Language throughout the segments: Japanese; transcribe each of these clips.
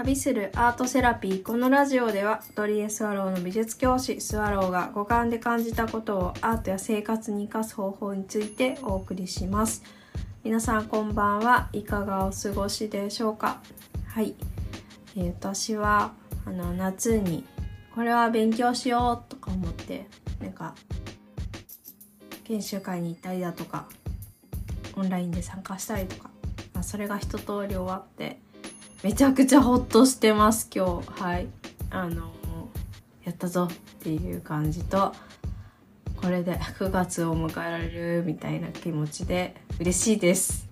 旅するアートセラピーこのラジオではドリエスワローの美術教師スワローが五感で感じたことをアートや生活に生かす方法についてお送りします。皆さんこんばんは。いかがお過ごしでしょうか？はい、えー、私はあの夏にこれは勉強しようとか思ってなんか研修会に行ったりだとかオンラインで参加したりとか、まあ、それが一通り終わってめちゃくちゃホッとしてます今日。はい。あのやったぞっていう感じとこれで9月を迎えられるみたいな気持ちで嬉しいです。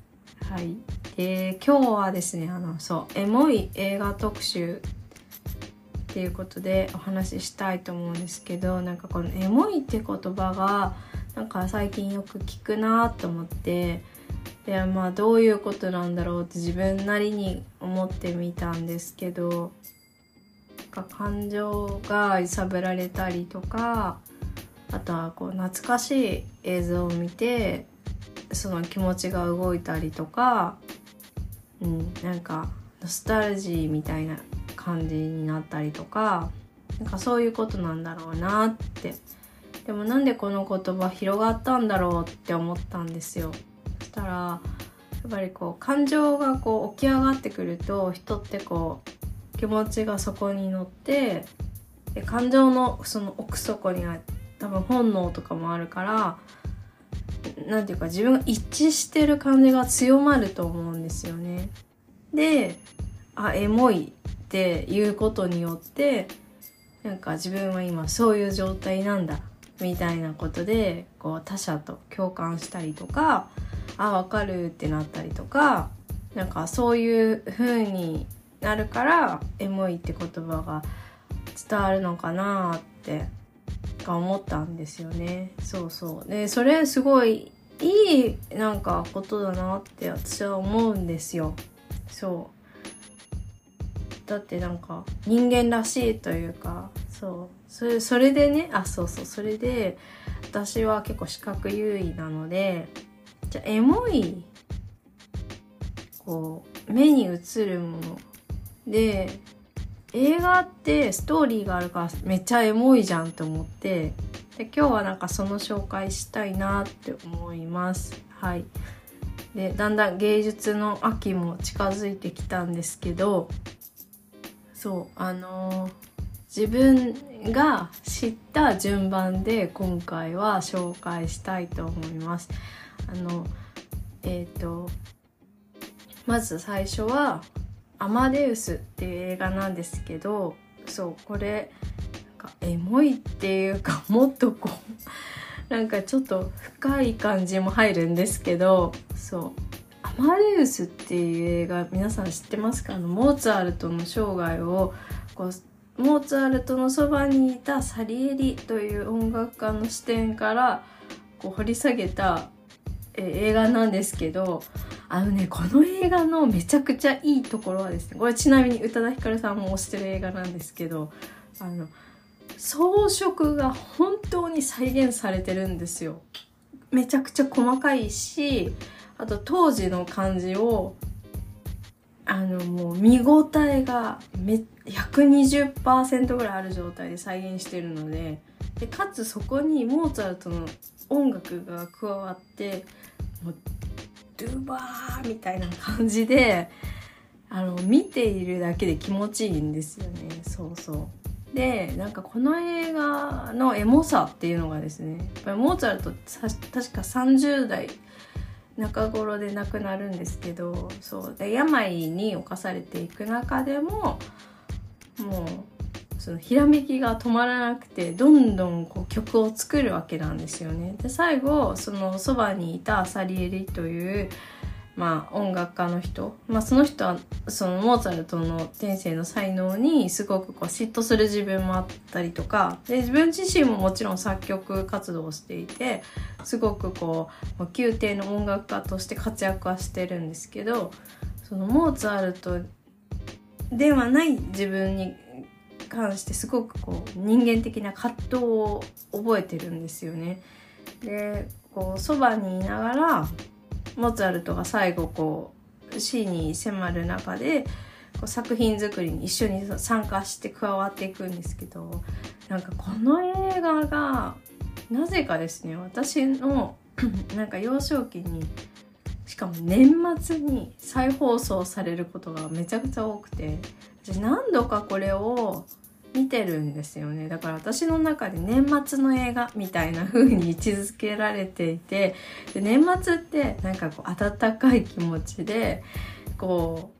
はい。で今日はですねあのそうエモい映画特集っていうことでお話ししたいと思うんですけどなんかこのエモいって言葉がなんか最近よく聞くなと思ってでまあどういうことなんだろうって自分なりに思ってみたんですけど感情が揺さぶられたりとかあとはこう懐かしい映像を見てその気持ちが動いたりとか、うん、なんかノスタルジーみたいな感じになったりとかなんかそういうことなんだろうなってでもなんでこの言葉広がったんだろうって思ったんですよ。したらやっぱりこう感情がこう起き上がってくると人ってこう気持ちがそこに乗ってで感情のその奥底には多分本能とかもあるから何て言うか自分が一致してる感じが強まると思うんですよね。であエモいっていうことによってなんか自分は今そういう状態なんだみたいなことでこう他者と共感したりとかあ分かるってなったりとかなんかそういう風になるからエモいって言葉が伝わるのかなって思ったんですよね。そうそう。でそれすごいいいなんかことだなって私は思うんですよ。そう。だってなんか人間らしいというかそう。それそれでねあそうそうそれで私は結構視覚優位なのでじゃエモいこう目に映るもので映画ってストーリーがあるからめっちゃエモいじゃんって思ってで今日はなんかその紹介したいなって思います。はい。でだんだん芸術の秋も近づいてきたんですけどそうあのー、自分が知った順番で今回は紹介したいと思います。あのえ、ー、とまず最初は「アマデウス」っていう映画なんですけどそうこれなんかエモいっていうか もっとこうなんかちょっと深い感じも入るんですけどそう「アマデウス」っていう映画皆さん知ってますか？あのモーツァルトの生涯をこうモーツァルトのそばにいたサリエリという音楽家の視点からこう掘り下げたえ映画なんですけどあのねこの映画のめちゃくちゃいいところはですねこれちなみに宇多田ヒカルさんも推してる映画なんですけどあの装飾が本当に再現されてるんですよ。めちゃくちゃ細かいしあと当時の感じをあのもう見応えがめ120%ぐらいある状態で再現してるのででかつそこにモーツァルトの音楽が加わってもうドゥバーみたいな感じであの見ているだけで気持ちいいんですよね。そうそう。でなんかこの映画のエモさっていうのがですねやっぱりモーツァルト確か30代中頃で亡くなるんですけどそうで病に侵されていく中でももうそのひらめきが止まらなくてどんどんこう曲を作るわけなんですよね。で最後そのそばにいたサリエリというまあ、音楽家の人、まあ、その人はそのモーツァルトの天性の才能にすごくこう嫉妬する自分もあったりとかで自分自身ももちろん作曲活動をしていてすごくこう宮廷の音楽家として活躍はしてるんですけどそのモーツァルトではない自分に関してすごくこう人間的な葛藤を覚えてるんですよね。でこうそばにいながらモーツァルトが最後こう死に迫る中でこう作品作りに一緒に参加して加わっていくんですけどなんかこの映画がなぜかですね私の なんか幼少期にしかも年末に再放送されることがめちゃくちゃ多くて私何度かこれを見てるんですよね。だから私の中で年末の映画みたいな風に位置づけられていてで年末ってなんかこう温かい気持ちでこ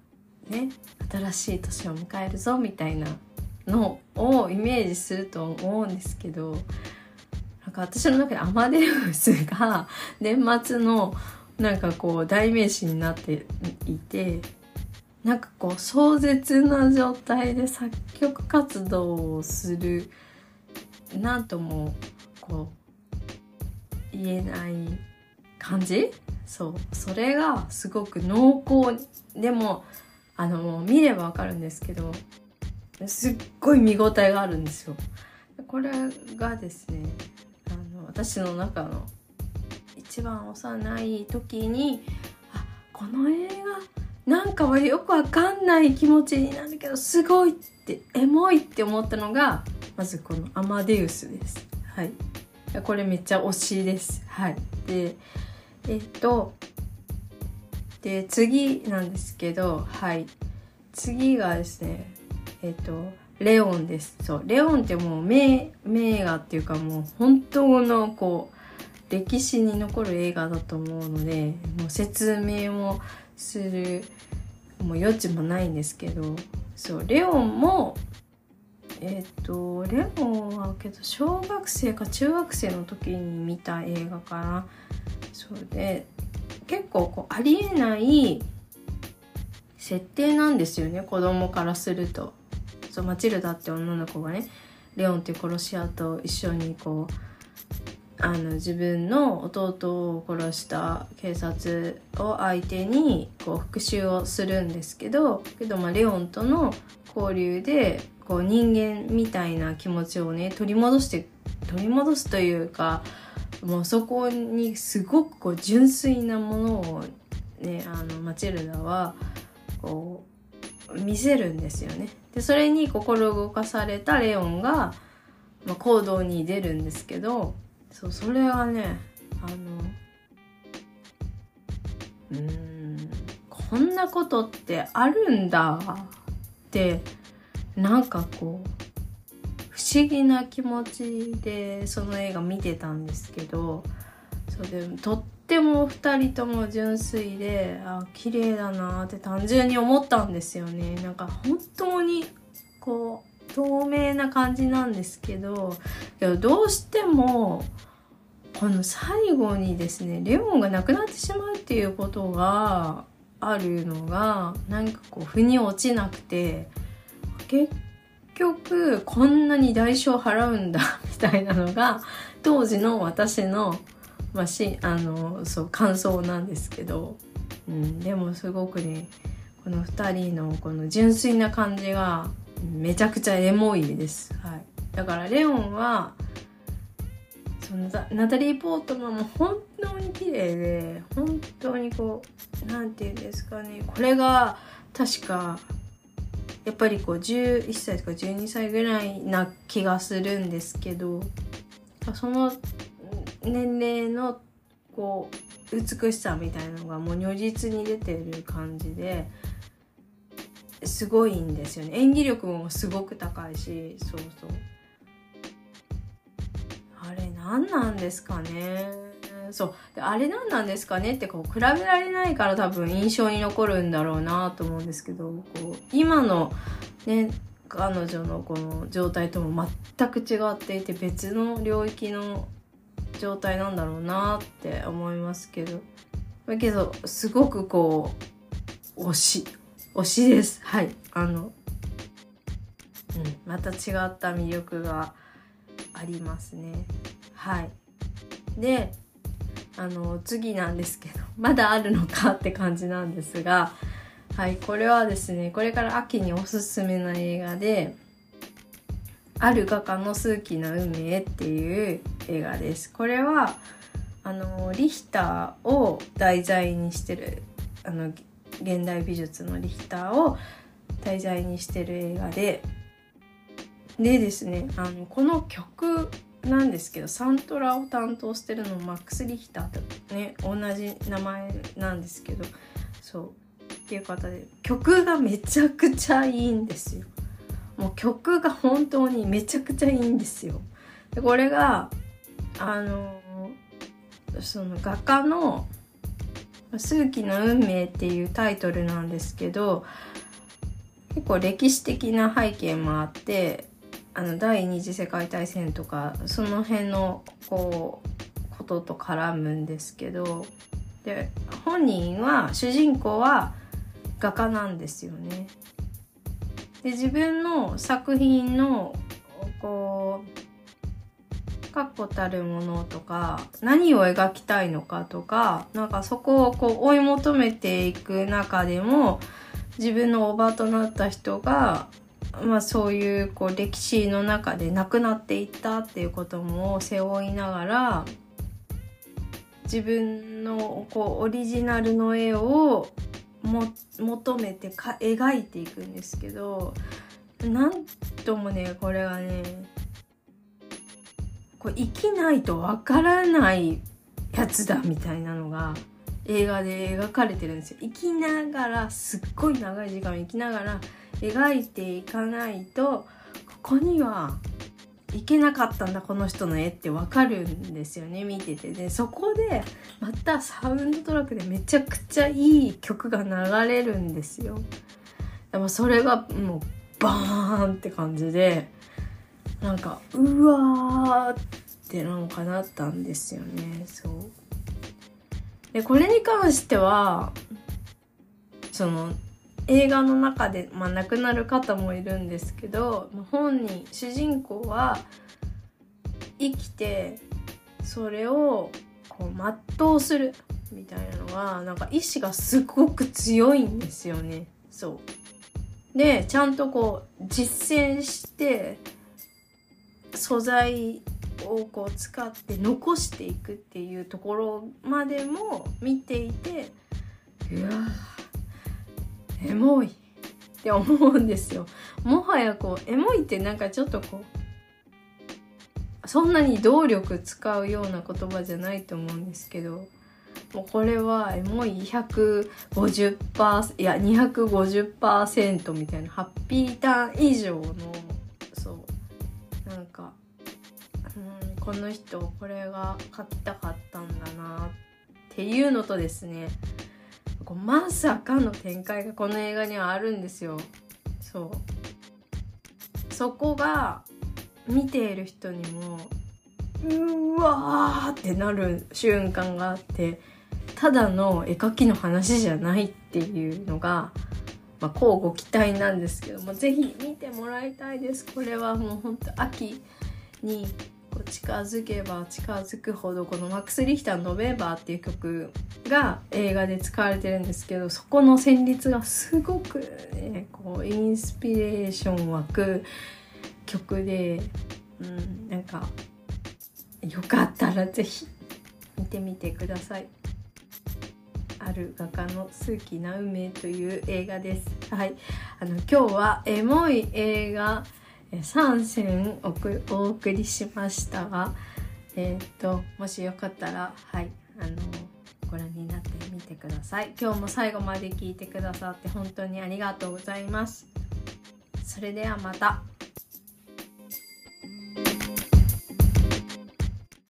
うね新しい年を迎えるぞみたいなのをイメージすると思うんですけどなんか私の中でアマデウスが年末のなんかこう代名詞になっていてなんかこう壮絶な状態で作曲活動をするなんともこう言えない感じ？そうそれがすごく濃厚でもあの見ればわかるんですけどすっごい見応えがあるんですよ。これがですねあの私の中の一番幼い時にあこの映画なんかはよくわかんない気持ちになるけどすごいってエモいって思ったのがまずこのアマデウスです。はい。これめっちゃ推しです。はい。で、えっと、で、次なんですけど、はい。次がですね、えっと、レオンです。そう。レオンってもう名、名画っていうかもう本当のこう、歴史に残る映画だと思うので、もう説明もする、もう余地もないんですけど、そう、レオンも、えっ、と、レオンはけど小学生か中学生の時に見た映画かな。そうで、結構こうありえない設定なんですよね、子供からすると。そうマチルダって女の子がねレオンって殺し屋と一緒にこうあの自分の弟を殺した警察を相手にこう復讐をするんですけどけどまあレオンとの交流でこう人間みたいな気持ちをね取り戻して取り戻すというかもうそこにすごくこう純粋なものをねあのマチルダはこう見せるんですよね。でそれに心動かされたレオンが、まあ、行動に出るんですけどそうそれがねあのうん。こんなことってあるんだってなんかこう不思議な気持ちでその映画見てたんですけどそうでとっても2人とも純粋であ綺麗だなって単純に思ったんですよね。なんか本当にこう透明な感じなんですけどどうしてもこの最後にですねレオンが亡くなってしまうっていうことがあるのがなんかこう腑に落ちなくて結局こんなに代償払うんだ みたいなのが当時の私の,、まあ、しあのそう感想なんですけど、うん、でもすごくねこの2人のこの純粋な感じがめちゃくちゃエモいです。はい、だからレオンはそのナタリー・ポートマンも本当に綺麗で本当にこう何て言うんですかねこれが確かやっぱりこう11歳とか12歳ぐらいな気がするんですけどその年齢のこう美しさみたいなのがもう如実に出てる感じですごいんですよね。演技力もすごく高いし。そうそう。あれ何なんですかね。そう。あれ何なんですかね。ってこう比べられないから多分印象に残るんだろうなと思うんですけどこう今のね彼女のこの状態とも全く違っていて別の領域の状態なんだろうなって思いますけど。だけどすごくこう推し推しです。はい。あのうんまた違った魅力がありますね。はい。であの次なんですけど まだあるのかって感じなんですがはいこれはですねこれから秋におすすめな映画で「ある画家の数奇な運命」っていう映画です。これはあのリヒターを題材にしてるあの現代美術のリヒターを題材にしてる映画ででですねあのこの曲なんですけどサントラを担当してるのマックス・リヒターとね同じ名前なんですけどそうっていう方で曲がめちゃくちゃいいんですよ。もう曲が本当にめちゃくちゃいいんですよ。でこれがあのその画家の「数奇の運命」っていうタイトルなんですけど結構歴史的な背景もあってあの第二次世界大戦とかその辺のこうことと絡むんですけどで本人は主人公は画家なんですよね。で自分の作品のこう確固たるものとか何を描きたいのかとかなんかそこをこう追い求めていく中でも自分のおばとなった人が、まあ、そういうこう歴史の中で亡くなっていったっていうことも背負いながら自分のこうオリジナルの絵をも求めてか描いていくんですけどなんともねこれはねこれ生きないとわからないやつだみたいなのが映画で描かれてるんですよ。生きながらすっごい長い時間生きながら描いていかないとここにはいけなかったんだこの人の絵ってわかるんですよ。ね見ててでそこでまたサウンドトラックでめちゃくちゃいい曲が流れるんですよ。でもそれがもうバーンって感じでなんかうわーってなんかなったんですよね。そう。でこれに関してはその映画の中で、まあ、亡くなる方もいるんですけど本人主人公は生きてそれをこう全うするみたいなのがなんか意志がすごく強いんですよね。そう。でちゃんとこう実践して素材をこう使って残していくっていうところまでも見ていてうわエモいって思うんですよ。もはやこうエモいってなんかちょっとこうそんなに動力使うような言葉じゃないと思うんですけどもうこれはエモい150%いや250%みたいなハッピーターン以上のなんかうんこの人これが書きたかったんだなっていうのとですねこうまさかの展開がこの映画にはあるんですよ。そう。そこが見ている人にもうわーってなる瞬間があってただの絵描きの話じゃないっていうのが、まあ、交互期待なんですけども是非見てもらいたいですこれはもうほんと秋に近づけば近づくほどこのマックス・リヒターの「ノベンバー」っていう曲が映画で使われてるんですけどそこの旋律がすごく、ね、こうインスピレーション湧く曲で、うん、なんかよかったら是非見てみてください。ある画家の数奇な運命という映画です。はい、あの今日はエモい映画3選お送りしましたが、えっ、ー、ともしよかったらはいあのご覧になってみてください。今日も最後まで聞いてくださって本当にありがとうございます。それではまた。